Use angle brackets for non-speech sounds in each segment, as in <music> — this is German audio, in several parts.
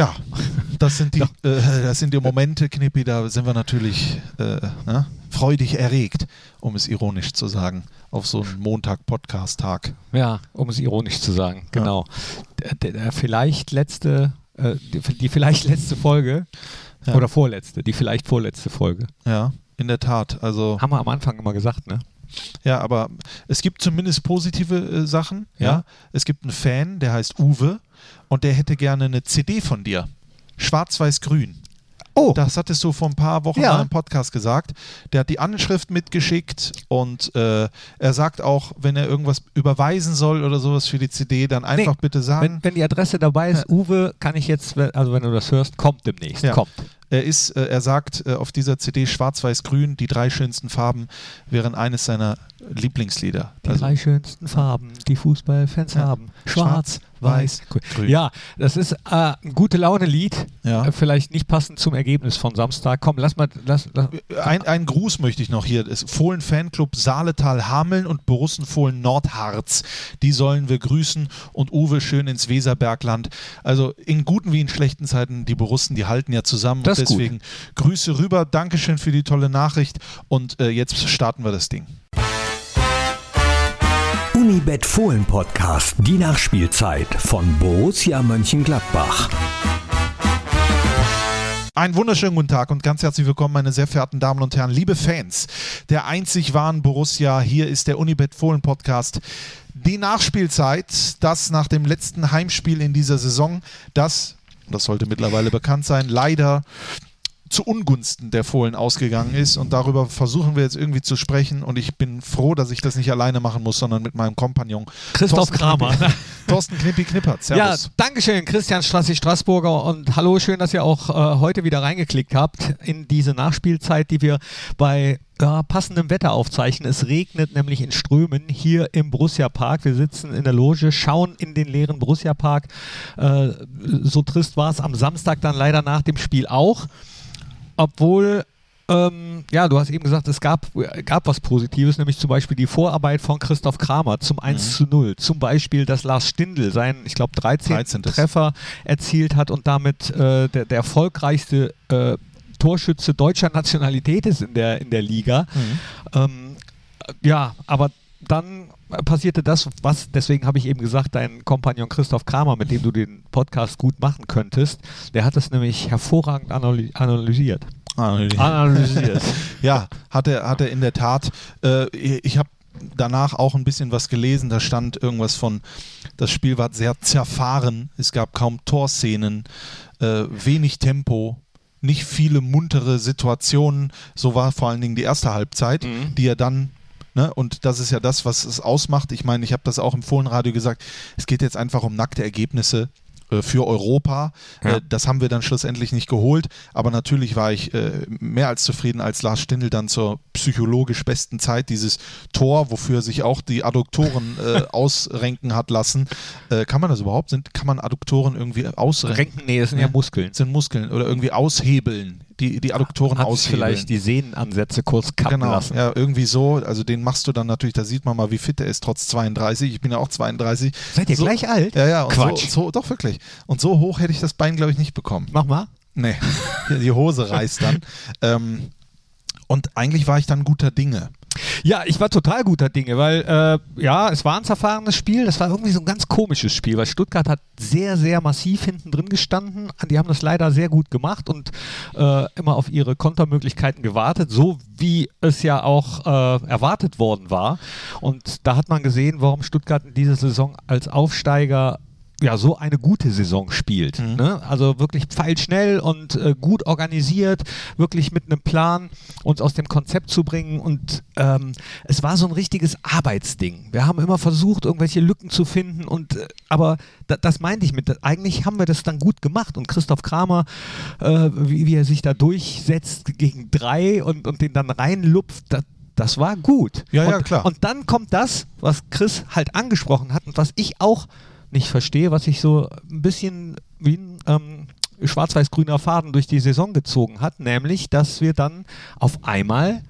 Ja, das, sind die, äh, das sind die Momente, Knippi, da sind wir natürlich äh, ne, freudig erregt, um es ironisch zu sagen, auf so einen Montag-Podcast-Tag. Ja, um es ironisch zu sagen, genau. Der vielleicht letzte, äh, die, die vielleicht letzte Folge Ja. oder vorletzte, die vielleicht vorletzte Folge. Ja, in der Tat. Also Haben wir am Anfang immer gesagt, ne? Ja, aber es gibt zumindest positive äh, Sachen. Ja. Ja. Es gibt einen Fan, der heißt Uwe und der hätte gerne eine CD von dir. Schwarz-Weiß-Grün. Oh, Das hattest du vor ein paar Wochen Ja. mal im Podcast gesagt. Der hat die Anschrift mitgeschickt und äh, er sagt auch, wenn er irgendwas überweisen soll oder sowas für die CD, dann einfach bitte sagen. wenn, wenn die Adresse dabei ist, Uwe, kann ich jetzt, also wenn du das hörst, kommt demnächst. Ja. Kommt. Er ist, äh, er sagt äh, auf dieser CD Schwarz-Weiß-Grün, die drei schönsten Farben wären eines seiner Lieblingslieder. Die drei schönsten Farben, die Fußballfans Ja. haben. Schwarz, Schwarz, weiß, grün. grün. Ja, das ist äh, ein gute Laune-Lied. Ja. Äh, vielleicht nicht passend zum Ergebnis von Samstag. Komm, lass mal. Lass, lass, Ein, ein Gruß möchte ich noch hier. Das Fohlen Fanclub Saaletal Hameln und Borussen Fohlen Nordharz. Die sollen wir grüßen und Uwe schön ins Weserbergland. Also in guten wie in schlechten Zeiten, die Borussen, die halten ja zusammen. Das ist gut. deswegen Grüße rüber. Dankeschön für die tolle Nachricht. Und äh, jetzt starten wir das Ding. Unibet Fohlen Podcast, die Nachspielzeit von Borussia Mönchengladbach. Einen wunderschönen guten Tag und ganz herzlich willkommen, meine sehr verehrten Damen und Herren, liebe Fans der einzig wahren Borussia. Hier ist der Unibet Fohlen Podcast. Die Nachspielzeit, das nach dem letzten Heimspiel in dieser Saison, das, das sollte mittlerweile bekannt sein, leider zu Ungunsten der Fohlen ausgegangen ist und darüber versuchen wir jetzt irgendwie zu sprechen und ich bin froh, dass ich das nicht alleine machen muss, sondern mit meinem Kompagnon Christoph Thorsten Kramer. Knippi, <laughs> Thorsten Knippi Knippert. Ja, Servus. Dankeschön, Christian Strassi Straßburger und hallo, schön, dass ihr auch äh, heute wieder reingeklickt habt in diese Nachspielzeit, die wir bei ja, passendem Wetter aufzeichnen. Es regnet nämlich in Strömen hier im Borussia Park. Wir sitzen in der Loge, schauen in den leeren Borussia Park. Äh, so trist war es am Samstag dann leider nach dem Spiel auch. Obwohl ähm, ja, du hast eben gesagt, es gab, gab was Positives, nämlich zum Beispiel die Vorarbeit von Christoph Kramer zum 1 zu 0. Zum Beispiel, dass Lars Stindl seinen, ich glaube, 13. 13. Treffer erzielt hat und damit äh, der, der erfolgreichste äh, Torschütze deutscher Nationalität ist in der, in der Liga. Ähm, ja, aber dann passierte das, was, deswegen habe ich eben gesagt, dein Kompagnon Christoph Kramer, mit dem du den Podcast gut machen könntest, der hat es nämlich hervorragend analy analysiert. Analysiert. <laughs> Ja, hat er, hat er in der Tat. Äh, ich habe danach auch ein bisschen was gelesen. Da stand irgendwas von, das Spiel war sehr zerfahren. Es gab kaum Torszenen, äh, wenig Tempo. Nicht viele muntere Situationen. So war vor allen Dingen die erste Halbzeit, Mhm. die er dann Ne? Und das ist ja das, was es ausmacht. Ich meine, ich habe das auch im Fohlenradio gesagt. Es geht jetzt einfach um nackte Ergebnisse äh, für Europa. Ja. Äh, das haben wir dann schlussendlich nicht geholt. Aber natürlich war ich äh, mehr als zufrieden, als Lars Stindl dann zur psychologisch besten Zeit dieses Tor, wofür sich auch die Adduktoren <laughs> ausrenken hat lassen. Kann man das überhaupt? Sind, kann man Adduktoren irgendwie ausrenken? Renken, nee, das sind ja, Ja. Muskeln. Sind Muskeln oder irgendwie aushebeln. Die, die Adduktoren Hat sich aushebeln. vielleicht die Sehnenansätze kurz kappen Genau, lassen. ja, irgendwie so. Also den machst du dann natürlich, da sieht man mal, wie fit er ist, trotz 32. Ich bin ja auch 32. Seid ihr so, gleich alt? Ja, ja, Quatsch. So, so, doch wirklich. Und so hoch hätte ich das Bein, glaube ich, nicht bekommen. Mach mal. Nee, <laughs> die Hose reißt dann. ähm, und eigentlich war ich dann guter Dinge. Ja, ich war total guter Dinge, weil äh, ja, es war ein zerfahrenes Spiel. Das war irgendwie so ein ganz komisches Spiel, weil Stuttgart hat sehr, sehr massiv hinten drin gestanden. Die haben das leider sehr gut gemacht und äh, immer auf ihre Kontermöglichkeiten gewartet, so wie es ja auch äh, erwartet worden war. Und da hat man gesehen, warum Stuttgart in dieser Saison als Aufsteiger ja, so eine gute Saison spielt. Mhm. Ne? Also wirklich pfeilschnell und äh, gut organisiert, wirklich mit einem Plan uns aus dem Konzept zu bringen. Und ähm, es war so ein richtiges Arbeitsding. Wir haben immer versucht, irgendwelche Lücken zu finden. Und äh, aber da, das meinte ich mit, eigentlich haben wir das dann gut gemacht. Und Christoph Kramer, äh, wie, wie er sich da durchsetzt gegen drei und, und den dann reinlupft, das, das war gut. Ja, ja, und, klar. Und dann kommt das, was Chris halt angesprochen hat und was ich auch nicht verstehe, was sich so ein bisschen wie ein ähm, schwarz-weiß-grüner Faden durch die Saison gezogen hat, nämlich, dass wir dann auf einmal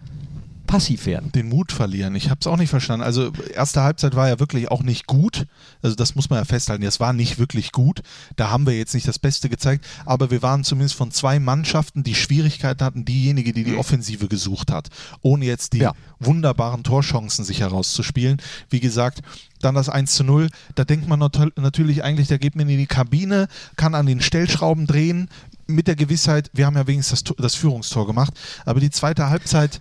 passiv werden. Den Mut verlieren. Ich habe es auch nicht verstanden. Also erste Halbzeit war ja wirklich auch nicht gut. Also das muss man ja festhalten. Es war nicht wirklich gut. Da haben wir jetzt nicht das Beste gezeigt. Aber wir waren zumindest von zwei Mannschaften, die Schwierigkeiten hatten. Diejenige, die die Offensive gesucht hat. Ohne jetzt die Ja. wunderbaren Torchancen sich herauszuspielen. Wie gesagt, dann das 1 zu 0. Da denkt man nat- natürlich eigentlich, da geht man in die Kabine, kann an den Stellschrauben drehen, mit der Gewissheit, wir haben ja wenigstens das, das Führungstor gemacht. Aber die zweite Halbzeit,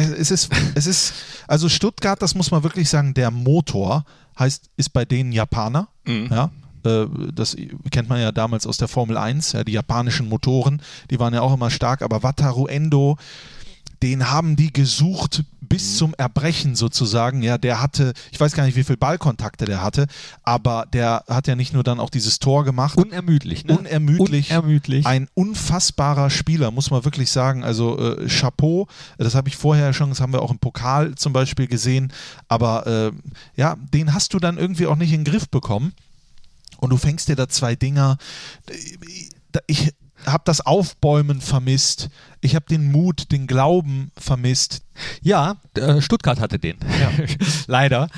es ist, es ist, also Stuttgart, das muss man wirklich sagen, der Motor heißt, ist bei denen Japaner. Ja, äh, das kennt man ja damals aus der Formel 1, ja, die japanischen Motoren, die waren ja auch immer stark, aber Wataru Endo, den haben die gesucht bis zum Erbrechen sozusagen. Ja, der hatte, ich weiß gar nicht, wie viel Ballkontakte der hatte, aber der hat ja nicht nur dann auch dieses Tor gemacht. Unermüdlich, ne? Unermüdlich. Unermüdlich. Ein unfassbarer Spieler, muss man wirklich sagen. Also äh, Chapeau, das habe ich vorher schon, das haben wir auch im Pokal zum Beispiel gesehen. Aber äh, ja, den hast du dann irgendwie auch nicht in den Griff bekommen. Und du fängst dir da zwei Dinger. Ich habe das Aufbäumen vermisst. Ich habe den Mut, den Glauben vermisst. Ja, äh, Stuttgart hatte den. <laughs> Leider.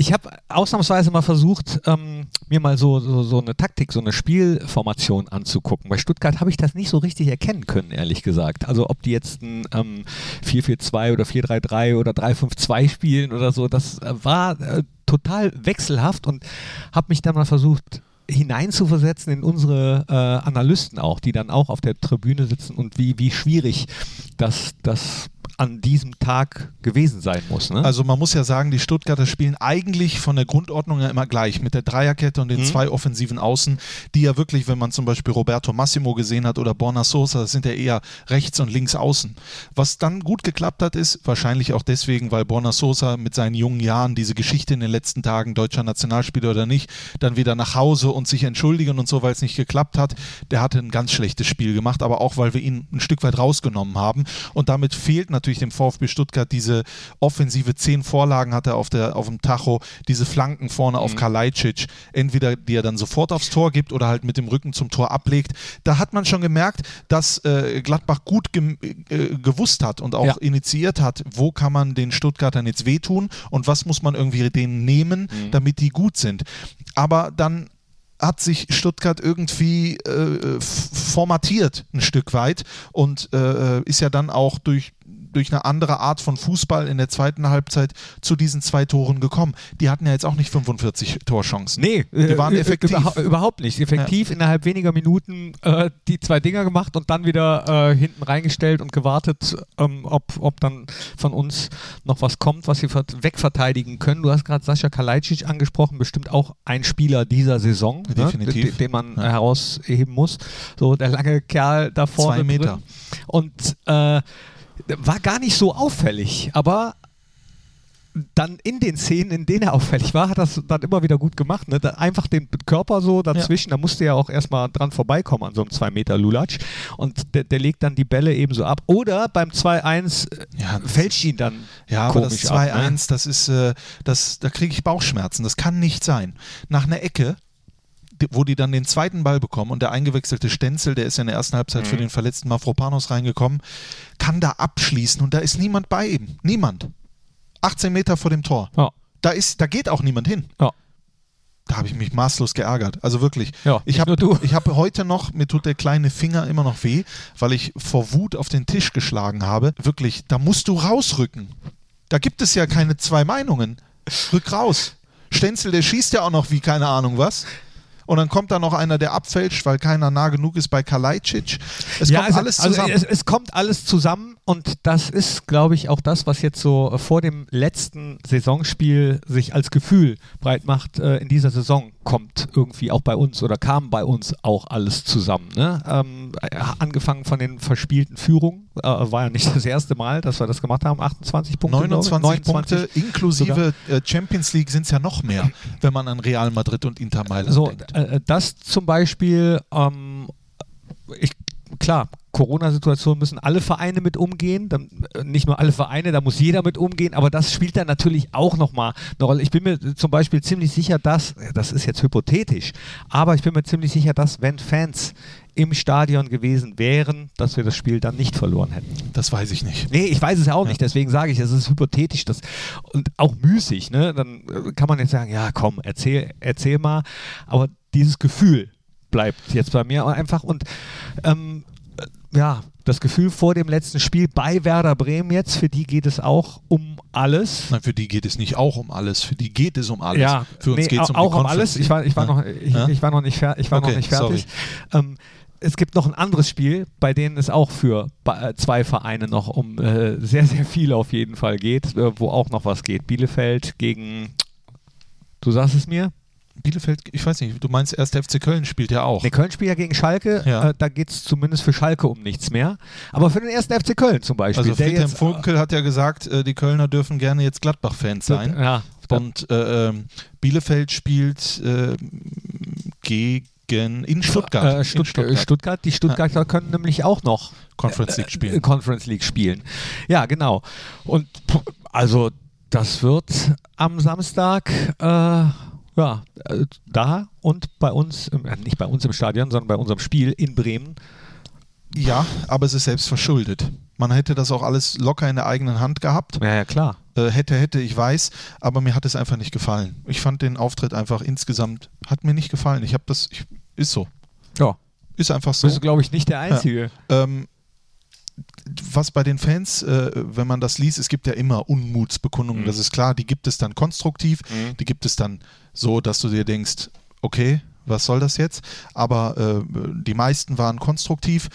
Ich habe ausnahmsweise mal versucht, ähm, mir mal so, so, so eine Taktik, so eine Spielformation anzugucken. Bei Stuttgart habe ich das nicht so richtig erkennen können, ehrlich gesagt. Also ob die jetzt ein ähm, 4-4-2 oder 4-3-3 oder 3-5-2 spielen oder so, das äh, war äh, total wechselhaft und habe mich dann mal versucht, hineinzuversetzen in unsere äh, Analysten auch, die dann auch auf der Tribüne sitzen und wie, wie schwierig das, das an diesem Tag gewesen sein muss. Ne? Also man muss ja sagen, die Stuttgarter spielen eigentlich von der Grundordnung ja immer gleich mit der Dreierkette und den Mhm. zwei offensiven Außen, die ja wirklich, wenn man zum Beispiel Roberto Massimo gesehen hat oder Borna Sosa, das sind ja eher rechts und links außen. Was dann gut geklappt hat, ist wahrscheinlich auch deswegen, weil Borna Sosa mit seinen jungen Jahren diese Geschichte in den letzten Tagen, deutscher Nationalspieler oder nicht, dann wieder nach Hause und sich entschuldigen und so, weil es nicht geklappt hat. Der hatte ein ganz schlechtes Spiel gemacht, aber auch, weil wir ihn ein Stück weit rausgenommen haben. Und damit fehlt natürlich dem VfB Stuttgart diese offensive zehn Vorlagen hat er auf, der, auf dem Tacho, diese Flanken vorne auf Kalajdzic, entweder die er dann sofort aufs Tor gibt oder halt mit dem Rücken zum Tor ablegt. Da hat man schon gemerkt, dass äh, Gladbach gut gem- äh, gewusst hat und auch Ja. initiiert hat, wo kann man den Stuttgartern jetzt wehtun und was muss man irgendwie denen nehmen, damit die gut sind. Aber dann hat sich Stuttgart irgendwie äh, formatiert ein Stück weit und äh, ist ja dann auch durch durch eine andere Art von Fußball in der zweiten Halbzeit zu diesen zwei Toren gekommen. Die hatten ja jetzt auch nicht 45 Torchancen. Nee, Die waren äh, effektiv. überha- überhaupt nicht. Effektiv innerhalb weniger Minuten äh, die zwei Dinger gemacht und dann wieder äh, hinten reingestellt und gewartet, ähm, ob, ob dann von uns noch was kommt, was sie vert- wegverteidigen können. Du hast gerade Sascha Kalajdzic angesprochen, bestimmt auch ein Spieler dieser Saison, Definitiv. Ne, den, den man Ja. äh, herausheben muss. So der lange Kerl da vorne Zwei Meter. Drin. Und äh, war gar nicht so auffällig, aber dann in den Szenen, in denen er auffällig war, hat das dann immer wieder gut gemacht. Ne? Einfach den Körper so dazwischen, da musste er auch erstmal dran vorbeikommen an so einem 2 Meter Lulatsch. Und der, der legt dann die Bälle eben so ab. Oder beim 2-1 äh, Ja, fälscht ihn dann Ja, aber das komisch ab. 2-1, Ne? das ist, äh, das, da kriege ich Bauchschmerzen. Das kann nicht sein. Nach einer Ecke, wo die dann den zweiten Ball bekommen und der eingewechselte Stenzel, der ist ja in der ersten Halbzeit für den verletzten Mafropanos reingekommen, kann da abschließen und da ist niemand bei ihm. Niemand. 18 Meter vor dem Tor. Ja. Da, ist, da geht auch niemand hin. Ja. Da habe ich mich maßlos geärgert. Also wirklich. Ja, ich habe habe heute noch, mir tut der kleine Finger immer noch weh, weil ich vor Wut auf den Tisch geschlagen habe. Wirklich, da musst du rausrücken. Da gibt es ja keine zwei Meinungen. Rück raus. Stenzel, der schießt ja auch noch wie keine Ahnung was. Und dann kommt da noch einer, der abfälscht, weil keiner nah genug ist bei Kalajdzic. Es kommt also, alles zusammen. Also es, es kommt alles zusammen und das ist, glaube ich, auch das, was jetzt so vor dem letzten Saisonspiel sich als Gefühl breit macht äh, in dieser Saison. Kommt irgendwie auch bei uns oder kam bei uns auch alles zusammen. Ne? Ähm, äh, angefangen von den verspielten Führungen, äh, war ja nicht <laughs> das erste Mal, dass wir das gemacht haben. 28 Punkte. glaube ich. 29, Punkte, inklusive sogar. äh, Champions League sind es ja noch mehr, <laughs> wenn man an Real Madrid und Inter Mailand So, denkt. äh, das zum Beispiel, ähm, ich klar, Corona-Situation müssen alle Vereine mit umgehen. Dann, äh, nicht nur alle Vereine, da muss jeder mit umgehen, aber das spielt dann natürlich auch nochmal eine Rolle. Ich bin mir zum Beispiel ziemlich sicher, dass, das ist jetzt hypothetisch, aber ich bin mir ziemlich sicher, dass wenn Fans im Stadion gewesen wären, dass wir das Spiel dann nicht verloren hätten. Das weiß ich nicht. Nee, ich weiß es ja auch nicht, deswegen sage ich, es ist hypothetisch das, und auch müßig. Ne? Dann äh, kann man jetzt sagen, ja komm, erzähl, erzähl mal, aber dieses Gefühl bleibt jetzt bei mir einfach und ähm, äh, ja, das Gefühl vor dem letzten Spiel bei Werder Bremen jetzt, für die geht es auch um alles. Nein, für die geht es nicht auch um alles, für die geht es um alles. Ja, für uns nee, geht es um auch um alles. Ich war, ich war, Ja. noch, ich, Ja? ich war noch nicht, fer ich war Okay, noch nicht fertig. Ähm, es gibt noch ein anderes Spiel, bei denen es auch für äh, zwei Vereine noch um äh, sehr, sehr viel auf jeden Fall geht, äh, wo auch noch was geht. Bielefeld gegen, du sagst es mir? Bielefeld, ich weiß nicht, du meinst erst der FC Köln spielt ja auch. Ne, Köln spielt ja gegen Schalke, Ja. äh, da geht es zumindest für Schalke um nichts mehr. Aber für den ersten FC Köln zum Beispiel. Also Friedhelm jetzt, Funkel hat ja gesagt, äh, die Kölner dürfen gerne jetzt Gladbach-Fans sein. Ja, Und äh, ähm, Bielefeld spielt äh, gegen in Stuttgart. Äh, Stutt in Stuttgart. Die Stuttgarter können nämlich auch noch Conference League äh, spielen. Conference League spielen. Ja, genau. Und also das wird am Samstag äh, ja, äh, da und bei uns, äh, nicht bei uns im Stadion, sondern bei unserem Spiel in Bremen. Ja, aber es ist selbst verschuldet. Man hätte das auch alles locker in der eigenen Hand gehabt. Ja, ja, klar. Äh, hätte, hätte, ich weiß, aber mir hat es einfach nicht gefallen. Ich fand den Auftritt einfach insgesamt, hat mir nicht gefallen. Ich habe das, ich, ist so. Ja, Ist einfach so. bist du, glaube ich, nicht der Einzige. Ähm, was bei den Fans, äh, wenn man das liest, es gibt ja immer Unmutsbekundungen, Mhm. das ist klar, die gibt es dann konstruktiv, Mhm. die gibt es dann so, dass du dir denkst, okay, was soll das jetzt? Aber äh, die meisten waren konstruktiv.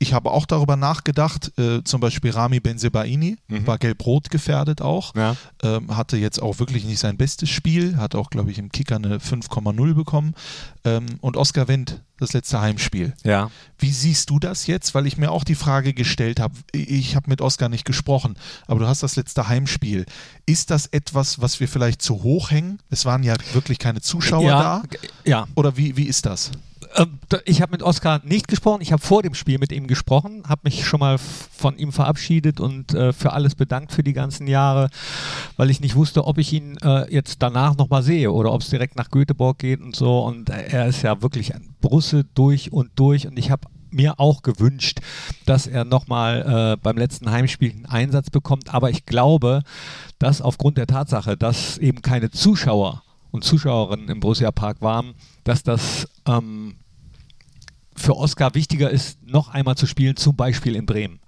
Ich habe auch darüber nachgedacht, äh, zum Beispiel Rami Benzebaini Mhm. war gelb-rot gefährdet auch, Ja. ähm, hatte jetzt auch wirklich nicht sein bestes Spiel, hat auch, glaube ich, im Kicker eine 5,0 bekommen. Ähm, und Oskar Wendt, das letzte Heimspiel. Ja. Wie siehst du das jetzt? Weil ich mir auch die Frage gestellt habe, ich habe mit Oskar nicht gesprochen, aber du hast das letzte Heimspiel. Ist das etwas, was wir vielleicht zu hoch hängen? Es waren ja wirklich keine Zuschauer ja, da. ja. Oder wie, wie ist das? Ähm, Ich habe mit Oskar nicht gesprochen. Ich habe vor dem Spiel mit ihm gesprochen, habe mich schon mal von ihm verabschiedet und äh, für alles bedankt für die ganzen Jahre, weil ich nicht wusste, ob ich ihn äh, jetzt danach nochmal sehe oder ob es direkt nach Göteborg geht und so. Und äh, er ist ja wirklich ein Brusse durch und durch und ich habe mir auch gewünscht, dass er nochmal äh, beim letzten Heimspiel einen Einsatz bekommt. Aber ich glaube, dass aufgrund der Tatsache, dass eben keine Zuschauer und Zuschauerinnen im Borussia Park waren, dass das ähm, für Oskar wichtiger ist, noch einmal zu spielen, zum Beispiel in Bremen.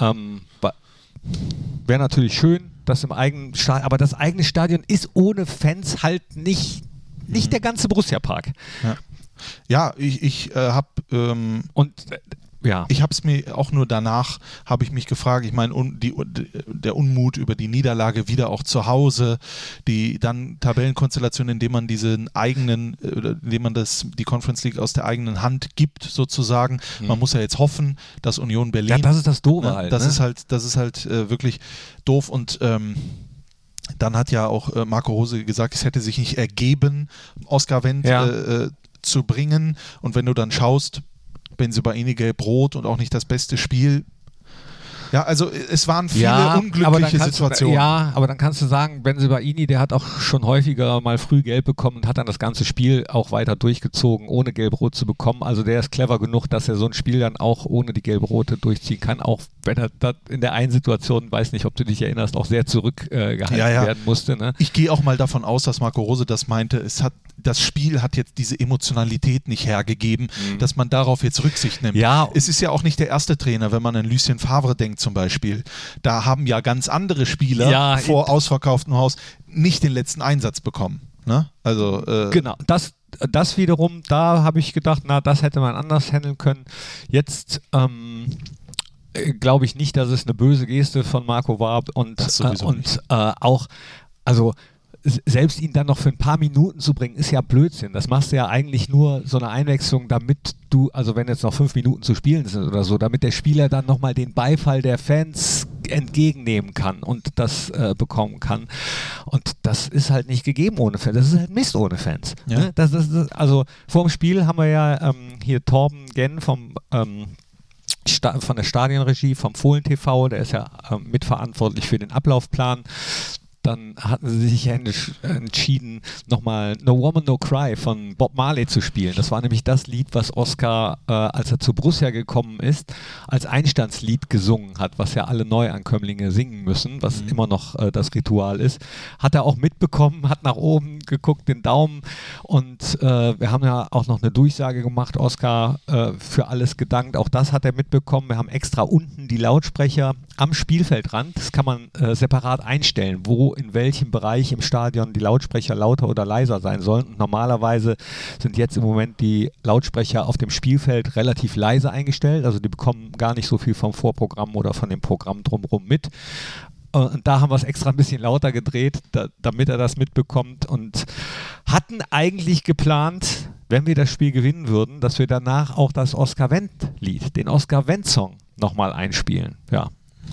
Ähm, Wäre natürlich schön, das im eigenen Stadion, aber das eigene Stadion ist ohne Fans halt nicht, nicht der ganze Borussia Park. Ja, ich, ich äh, habe ähm, Und ja. ich habe es mir auch nur danach, habe ich mich gefragt, ich meine, un, die, der Unmut über die Niederlage wieder auch zu Hause, die dann Tabellenkonstellation, indem man diesen eigenen, äh, indem man das, die Conference League aus der eigenen Hand gibt, sozusagen. Man muss ja jetzt hoffen, dass Union Berlin. ja, das ist das Doofe Ne? halt. das ne? ist halt, das ist halt äh, wirklich doof und ähm, dann hat ja auch äh, Marco Rose gesagt, es hätte sich nicht ergeben, Oscar Wendt Ja. äh, äh, zu bringen. Und wenn du dann schaust, Benzebaini gelb-rot und auch nicht das beste Spiel. Ja, also es waren viele dann unglückliche Situationen. Du, ja, aber dann kannst du sagen, Benzebaini, der hat auch schon häufiger mal früh gelb bekommen und hat dann das ganze Spiel auch weiter durchgezogen, ohne gelb-rot zu bekommen. Also der ist clever genug, dass er so ein Spiel dann auch ohne die gelb-rote durchziehen kann, auch wenn er das in der einen Situation, weiß nicht, ob du dich erinnerst, auch sehr zurückgehalten äh, Ja, ja. werden musste. Ne? Ich gehe auch mal davon aus, dass Marco Rose das meinte. Es hat, das Spiel hat jetzt diese Emotionalität nicht hergegeben, dass man darauf jetzt Rücksicht nimmt. Mhm. Ja. Es ist ja auch nicht der erste Trainer, wenn man an Lucien Favre denkt zum Beispiel. Da haben ja ganz andere Spieler Ja, vor ausverkauftem Haus nicht den letzten Einsatz bekommen. Ne? Also äh, Genau, das, das wiederum, da habe ich gedacht, na, das hätte man anders handeln können. Jetzt ähm, äh, glaube ich nicht, dass es eine böse Geste von Marco war und, äh, und äh, auch, also selbst ihn dann noch für ein paar Minuten zu bringen, ist ja Blödsinn. Das machst du ja eigentlich nur so eine Einwechslung, damit du, also wenn jetzt noch fünf Minuten zu spielen sind oder so, damit der Spieler dann nochmal den Beifall der Fans entgegennehmen kann und das äh, bekommen kann. Und das ist halt nicht gegeben ohne Fans. Das ist halt Mist ohne Fans. Ja. Ne? Das, das, das, also vor dem Spiel haben wir ja ähm, hier Torben Genn vom ähm, von der Stadionregie, vom Fohlen TV, der ist ja äh, mitverantwortlich für den Ablaufplan dann hatten sie sich entschieden, nochmal No Woman No Cry von Bob Marley zu spielen. Das war nämlich das Lied, was Oscar, äh, als er zu Borussia gekommen ist, als Einstandslied gesungen hat, was ja alle Neuankömmlinge singen müssen, was mhm. immer noch äh, das Ritual ist. Hat er auch mitbekommen, hat nach oben geguckt, den Daumen und äh, wir haben ja auch noch eine Durchsage gemacht, Oscar, äh, für alles gedankt. Auch das hat er mitbekommen. Wir haben extra unten die Lautsprecher am Spielfeldrand. Das kann man äh, separat einstellen, wo in welchem Bereich im Stadion die Lautsprecher lauter oder leiser sein sollen. Und normalerweise sind jetzt im Moment die Lautsprecher auf dem Spielfeld relativ leise eingestellt. Also die bekommen gar nicht so viel vom Vorprogramm oder von dem Programm drumherum mit. Äh, und da haben wir es extra ein bisschen lauter gedreht, da, damit er das mitbekommt. Und hatten eigentlich geplant, wenn wir das Spiel gewinnen würden, dass wir danach auch das Oscar Wendt-Lied, den Oscar Wendt-Song nochmal einspielen. Ja,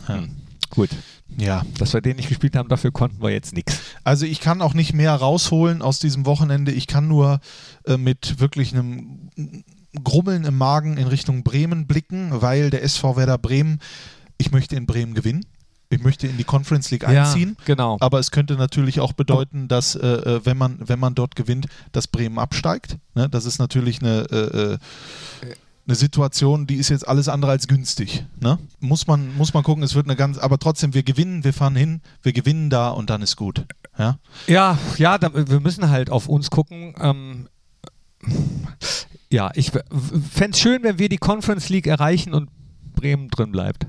hm. Gut. Ja. Dass wir den nicht gespielt haben, dafür konnten wir jetzt nichts. Also ich kann auch nicht mehr rausholen aus diesem Wochenende. Ich kann nur äh, mit wirklich einem Grummeln im Magen in Richtung Bremen blicken, weil der SV Werder Bremen, ich möchte in Bremen gewinnen. Ich möchte in die Conference League einziehen. Ja, genau. Aber es könnte natürlich auch bedeuten, dass äh, äh, wenn, man, wenn man dort gewinnt, dass Bremen absteigt. Ne? Das ist natürlich eine äh, äh eine Situation, die ist jetzt alles andere als günstig. Ne? Muss, man, muss man gucken, es wird eine ganz, aber trotzdem, wir gewinnen, wir fahren hin, wir gewinnen da und dann ist gut. Ja, ja, ja da, wir müssen halt auf uns gucken. Ähm, ja, ich fände es schön, wenn wir die Conference League erreichen und Bremen drin bleibt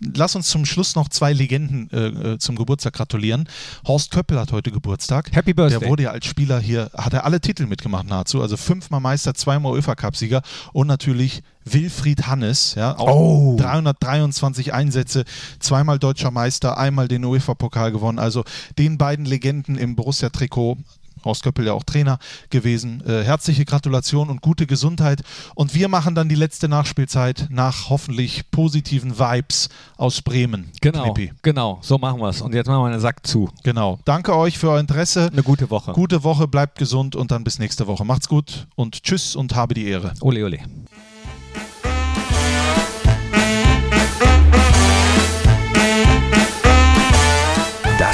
lass uns zum Schluss noch zwei Legenden äh, äh, zum Geburtstag gratulieren. Horst Köppel hat heute Geburtstag. Happy Birthday. Der wurde ja als Spieler hier, hat er alle Titel mitgemacht nahezu. Also fünfmal Meister, zweimal UEFA-Cup-Sieger und natürlich Wilfried Hannes, ja, auch oh. 323 Einsätze, zweimal deutscher Meister, einmal den UEFA-Pokal gewonnen. Also den beiden Legenden im Borussia-Trikot Horst Köppel ja auch Trainer gewesen. Äh, herzliche Gratulation und gute Gesundheit. Und wir machen dann die letzte Nachspielzeit nach hoffentlich positiven Vibes aus Bremen. Genau, Knippi. genau, so machen wir es. Und jetzt machen wir einen Sack zu. Genau. Danke euch für euer Interesse. Eine gute Woche. Gute Woche, bleibt gesund und dann bis nächste Woche. Macht's gut und tschüss und habe die Ehre. Ole, ole.